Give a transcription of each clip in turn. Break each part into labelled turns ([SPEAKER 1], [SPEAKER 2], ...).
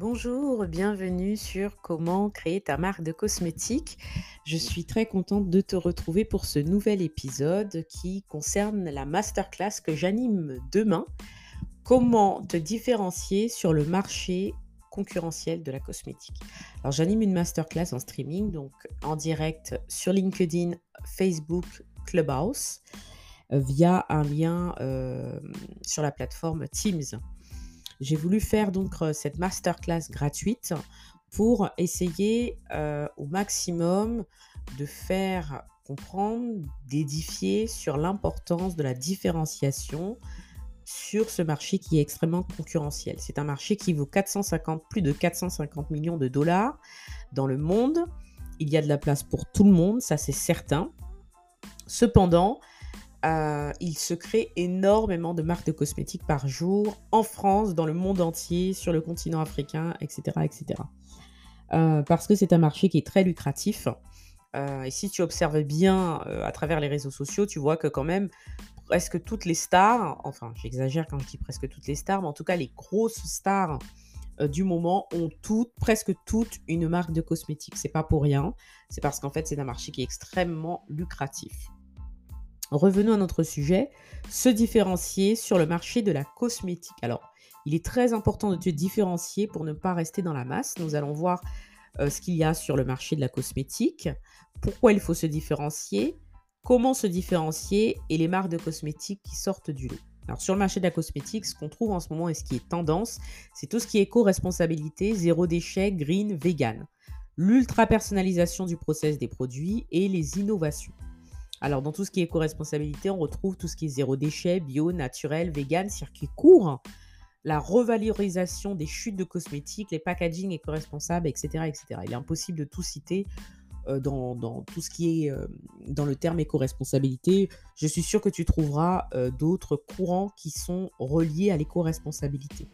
[SPEAKER 1] Bonjour, bienvenue sur comment créer ta marque de cosmétiques. Je suis très contente de te retrouver pour ce nouvel épisode qui concerne la masterclass que j'anime demain. Comment te différencier sur le marché concurrentiel de la cosmétique. Alors j'anime une masterclass en streaming, donc en direct sur LinkedIn, Facebook, Clubhouse, euh, via un lien euh, sur la plateforme Teams. J'ai voulu faire donc euh, cette masterclass gratuite pour essayer euh, au maximum de faire comprendre, d'édifier sur l'importance de la différenciation sur ce marché qui est extrêmement concurrentiel. C'est un marché qui vaut 450, plus de 450 millions de dollars dans le monde. Il y a de la place pour tout le monde, ça c'est certain. Cependant, euh, il se crée énormément de marques de cosmétiques par jour en France, dans le monde entier, sur le continent africain, etc. etc. Euh, parce que c'est un marché qui est très lucratif. Euh, et si tu observes bien à travers les réseaux sociaux, tu vois que quand même presque toutes les stars, enfin j'exagère quand je dis presque toutes les stars, mais en tout cas les grosses stars du moment ont toutes, presque toutes, une marque de cosmétiques. C'est pas pour rien. C'est parce qu'en fait c'est un marché qui est extrêmement lucratif. Revenons à notre sujet, se différencier sur le marché de la cosmétique. Alors, il est très important de te différencier pour ne pas rester dans la masse. Nous allons voir euh, ce qu'il y a sur le marché de la cosmétique, pourquoi il faut se différencier, comment se différencier et les marques de cosmétiques qui sortent du lot? Alors sur le marché de la cosmétique, ce qu'on trouve en ce moment et ce qui est tendance, c'est tout ce qui est éco-responsabilité, zéro déchet, green, vegan, l'ultra personnalisation du process des produits et les innovations. Alors, dans tout ce qui est éco-responsabilité, on retrouve tout ce qui est zéro déchet, bio, naturel, vegan, circuit court, la revalorisation des chutes de cosmétiques, les packaging éco-responsables, etc., etc. Il est impossible de tout citer euh, dans, tout ce qui est euh, dans le terme éco-responsabilité. Je suis sûre que tu trouveras euh, d'autres courants qui sont reliés à l'éco-responsabilité.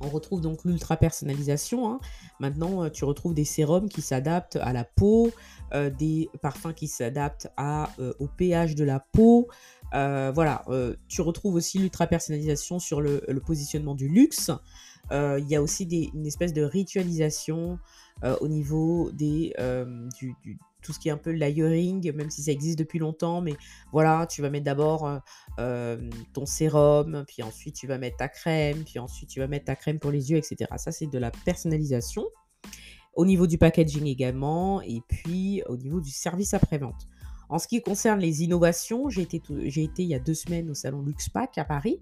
[SPEAKER 1] On retrouve donc l'ultra personnalisation. Hein. Maintenant, tu retrouves des sérums qui s'adaptent à la peau, euh, des parfums qui s'adaptent euh, au pH de la peau. Euh, voilà, tu retrouves aussi l'ultra-personnalisation sur le, positionnement du luxe. Il y a aussi une espèce de ritualisation au niveau des, du, tout ce qui est un peu layering, même si ça existe depuis longtemps, mais voilà, tu vas mettre d'abord ton sérum, puis ensuite tu vas mettre ta crème, puis ensuite tu vas mettre ta crème pour les yeux, etc. Ça, c'est de la personnalisation au niveau du packaging également, et puis au niveau du service après-vente. En ce qui concerne les innovations, j'ai été, été il y a deux semaines au salon LuxPack à Paris.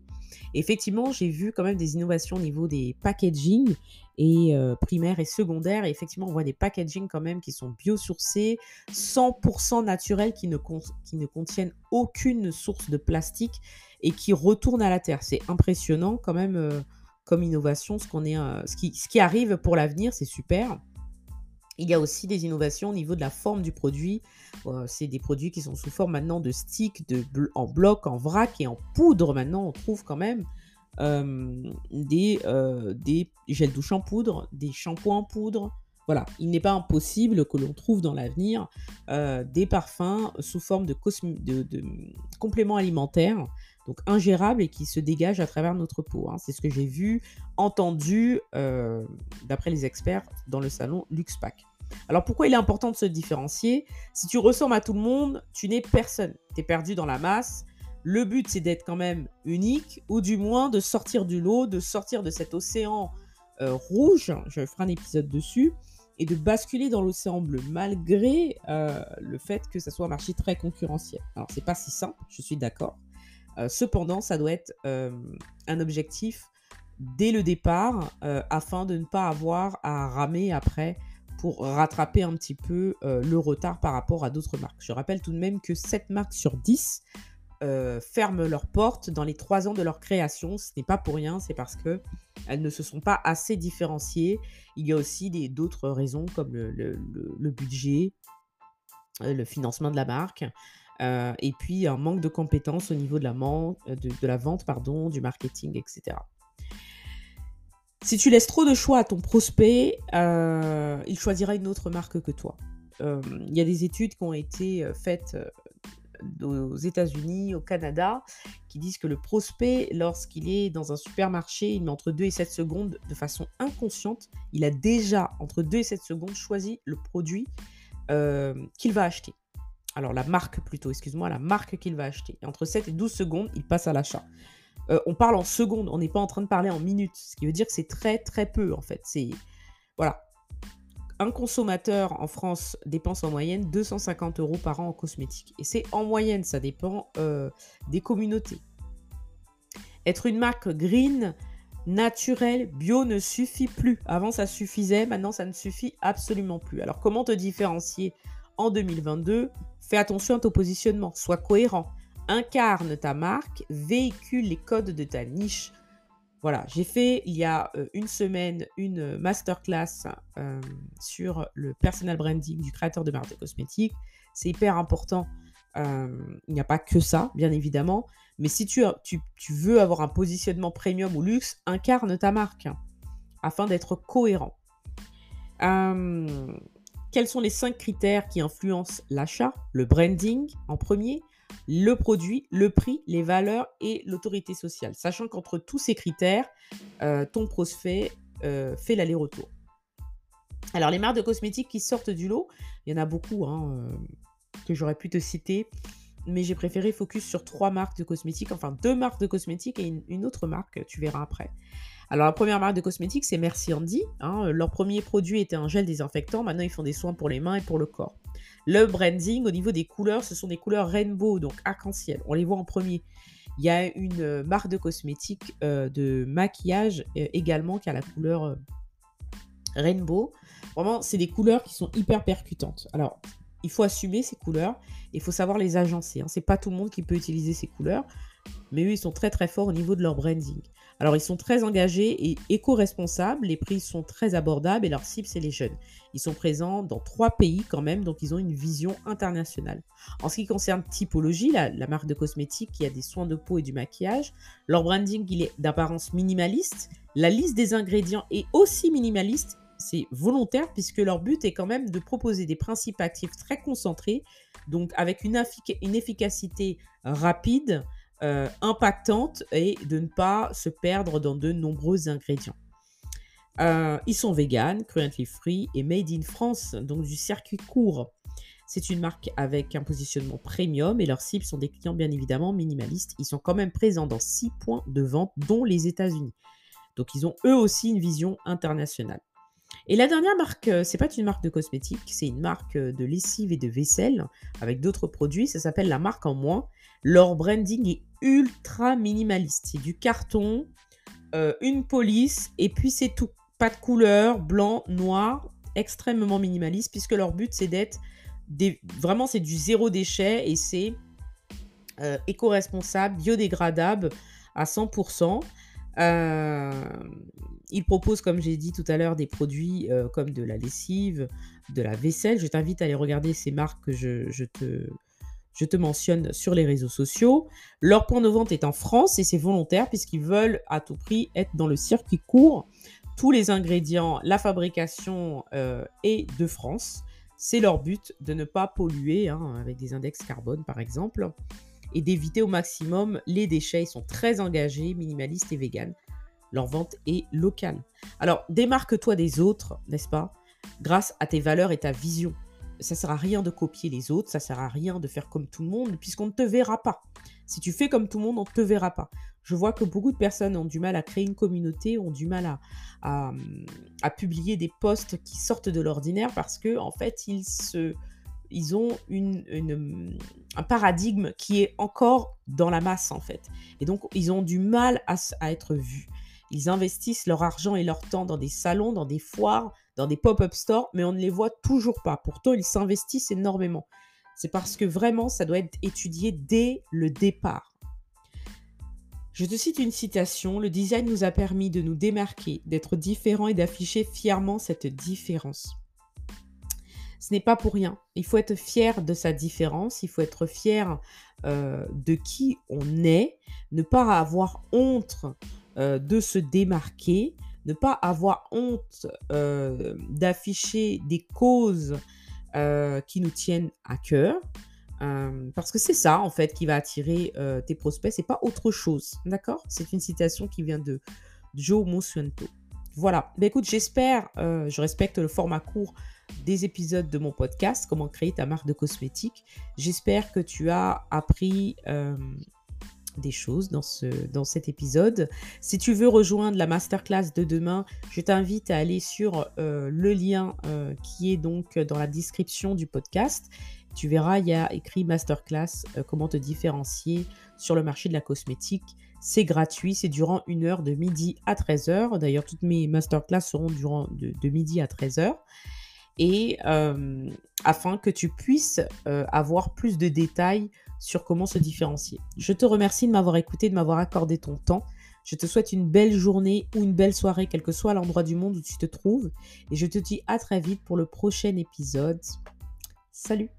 [SPEAKER 1] effectivement, j'ai vu quand même des innovations au niveau des packaging et euh, primaires et secondaires. Et effectivement, on voit des packaging quand même qui sont biosourcés, 100% naturels, qui ne, qui ne contiennent aucune source de plastique et qui retournent à la terre. C'est impressionnant quand même euh, comme innovation. Ce, qu'on est, euh, ce, qui, ce qui arrive pour l'avenir, c'est super. Il y a aussi des innovations au niveau de la forme du produit. Euh, c'est des produits qui sont sous forme maintenant de sticks, de en bloc, en vrac et en poudre. Maintenant, on trouve quand même euh, des, euh, des gels douche en poudre, des shampoings en poudre. Voilà, il n'est pas impossible que l'on trouve dans l'avenir des parfums sous forme de, de, compléments alimentaires, donc ingérables et qui se dégagent à travers notre peau. Hein. C'est ce que j'ai vu, entendu, d'après les experts, dans le salon LuxPack. Alors pourquoi il est important de se différencier? Si tu ressembles à tout le monde, tu n'es personne. Tu es perdu dans la masse. Le but, c'est d'être quand même unique, ou du moins de sortir du lot, de sortir de cet océan euh, rouge, je ferai un épisode dessus, et de basculer dans l'océan bleu, malgré euh, le fait que ça soit un marché très concurrentiel. Alors c'est pas si simple, je suis d'accord. Euh, cependant, ça doit être un objectif dès le départ, afin de ne pas avoir à ramer après pour rattraper un petit peu euh, le retard par rapport à d'autres marques. Je rappelle tout de même que 7 marques sur 10 euh, ferment leurs portes dans les 3 ans de leur création. Ce n'est pas pour rien, c'est parce que elles ne se sont pas assez différenciées. Il y a aussi d'autres raisons comme le, budget, euh, le financement de la marque. Et puis un manque de compétences au niveau de la, la vente, pardon, du marketing, etc. Si tu laisses trop de choix à ton prospect, euh, il choisira une autre marque que toi. Euh, il y a des études qui ont été euh, faites aux États-Unis, au Canada, qui disent que le prospect, lorsqu'il est dans un supermarché, il met entre 2 et 7 secondes de façon inconsciente, il a déjà entre 2 et 7 secondes choisi le produit euh, qu'il va acheter. Alors la marque plutôt, excuse-moi, la marque qu'il va acheter. Et entre 7 et 12 secondes, il passe à l'achat. Euh, on parle en secondes, on n'est pas en train de parler en minutes, ce qui veut dire que c'est très très peu en fait. C'est voilà, un consommateur en France dépense en moyenne 250 euros par an en cosmétiques. Et c'est en moyenne, ça dépend euh, des communautés. Être une marque green, naturelle, bio ne suffit plus. Avant, ça suffisait, maintenant, ça ne suffit absolument plus. Alors, comment te différencier en 2022 Fais attention à ton positionnement, sois cohérent. Incarne ta marque, véhicule les codes de ta niche. Voilà, j'ai fait il y a euh, une semaine une masterclass euh, sur le personal branding du créateur de marque de cosmétiques. C'est hyper important. Euh, il n'y a pas que ça, bien évidemment. Mais si tu, veux avoir un positionnement premium ou luxe, incarne ta marque afin d'être cohérent. Quels sont les cinq critères qui influencent l'achat Le branding en premier, le produit, le prix, les valeurs et l'autorité sociale? Sachant qu'entre tous ces critères, euh, ton prospect euh, fait l'aller-retour. Alors les marques de cosmétiques qui sortent du lot, il y en a beaucoup hein, euh, que j'aurais pu te citer, mais j'ai préféré focus sur trois marques de cosmétiques, enfin deux marques de cosmétiques et une autre marque, tu verras après. Alors la première marque de cosmétiques, c'est Merci Andy. Hein. Leur premier produit était un gel désinfectant. Maintenant, ils font des soins pour les mains et pour le corps. Le branding, au niveau des couleurs, ce sont des couleurs rainbow, donc arc-en-ciel. On les voit en premier. Il y a une euh, marque de cosmétiques euh, de maquillage euh, également qui a la couleur rainbow. Vraiment, c'est des couleurs qui sont hyper percutantes. Alors, il faut assumer ces couleurs. Il faut savoir les agencer. Hein. C'est pas tout le monde qui peut utiliser ces couleurs. Mais eux, ils sont très très forts au niveau de leur branding. Alors, ils sont très engagés et éco-responsables, les prix sont très abordables et leur cible, c'est les jeunes. Ils sont présents dans trois pays quand même, donc ils ont une vision internationale. En ce qui concerne Typologie, la, marque de cosmétiques qui a des soins de peau et du maquillage, leur branding, il est d'apparence minimaliste. La liste des ingrédients est aussi minimaliste. C'est volontaire puisque leur but est quand même de proposer des principes actifs très concentrés, donc avec une, efficacité rapide, euh, impactante et de ne pas se perdre dans de nombreux ingrédients. Euh, ils sont vegan, cruelty free et made in France, donc du circuit court. C'est une marque avec un positionnement premium et leurs cibles sont des clients bien évidemment minimalistes. Ils sont quand même présents dans six points de vente, dont les États-Unis. Donc ils ont eux aussi une vision internationale. Et la dernière marque, euh, c'est pas une marque de cosmétiques, c'est une marque de lessive et de vaisselle avec d'autres produits. Ça s'appelle la marque en moins. Leur branding est ultra minimaliste. C'est du carton, euh, une police, et puis c'est tout. Pas de couleur, blanc, noir, extrêmement minimaliste, puisque leur but c'est d'être vraiment c'est du zéro déchet et c'est euh, éco-responsable, biodégradable à 100%. Euh, ils proposent, comme j'ai dit tout à l'heure, des produits comme de la lessive, de la vaisselle. Je t'invite à aller regarder ces marques que je te, je te mentionne sur les réseaux sociaux. Leur point de vente est en France et c'est volontaire puisqu'ils veulent à tout prix être dans le circuit court. Tous les ingrédients, la fabrication euh, est de France. C'est leur but de ne pas polluer hein, avec des index carbone par exemple et d'éviter au maximum les déchets. Ils sont très engagés, minimalistes et véganes. Leur vente est locale. Alors démarque-toi des autres, n'est-ce pas Grâce à tes valeurs et ta vision ça sert à rien de copier les autres, ça sert à rien de faire comme tout le monde, puisqu'on ne te verra pas. Si tu fais comme tout le monde, on ne te verra pas. Je vois que beaucoup de personnes ont du mal à créer une communauté, ont du mal à, à, publier des posts qui sortent de l'ordinaire parce que en fait, ils se ils ont un paradigme qui est encore dans la masse en fait. Et donc, ils ont du mal à, à être vus. Ils investissent leur argent et leur temps dans des salons, dans des foires, dans des pop-up stores, mais on ne les voit toujours pas. Pourtant, ils s'investissent énormément. C'est parce que vraiment, ça doit être étudié dès le départ. Je te cite une citation, le design nous a permis de nous démarquer, d'être différents et d'afficher fièrement cette différence. Ce n'est pas pour rien. Il faut être fier de sa différence, il faut être fier euh, de qui on est, ne pas avoir honte euh, de se démarquer, ne pas avoir honte euh, d'afficher des causes qui nous tiennent à cœur. Parce que c'est ça, en fait, qui va attirer tes prospects, c'est pas autre chose. D'accord? C'est une citation qui vient de Joe Monsuento. Voilà. Ben écoute, j'espère, je respecte le format court des épisodes de mon podcast, Comment créer ta marque de cosmétiques. J'espère que tu as appris des choses dans, ce, dans cet épisode. Si tu veux rejoindre la masterclass de demain, je t'invite à aller sur le lien qui est donc dans la description du podcast tu verras, il y a écrit masterclass, euh, comment te différencier sur le marché de la cosmétique. C'est gratuit, c'est durant une heure de midi à 13h. D'ailleurs, toutes mes masterclass seront durant de, midi à 13h. Et euh, afin que tu puisses euh, avoir plus de détails sur comment se différencier. Je te remercie de m'avoir écouté, de m'avoir accordé ton temps. Je te souhaite une belle journée ou une belle soirée, quel que soit l'endroit du monde où tu te trouves. Et je te dis à très vite pour le prochain épisode. Salut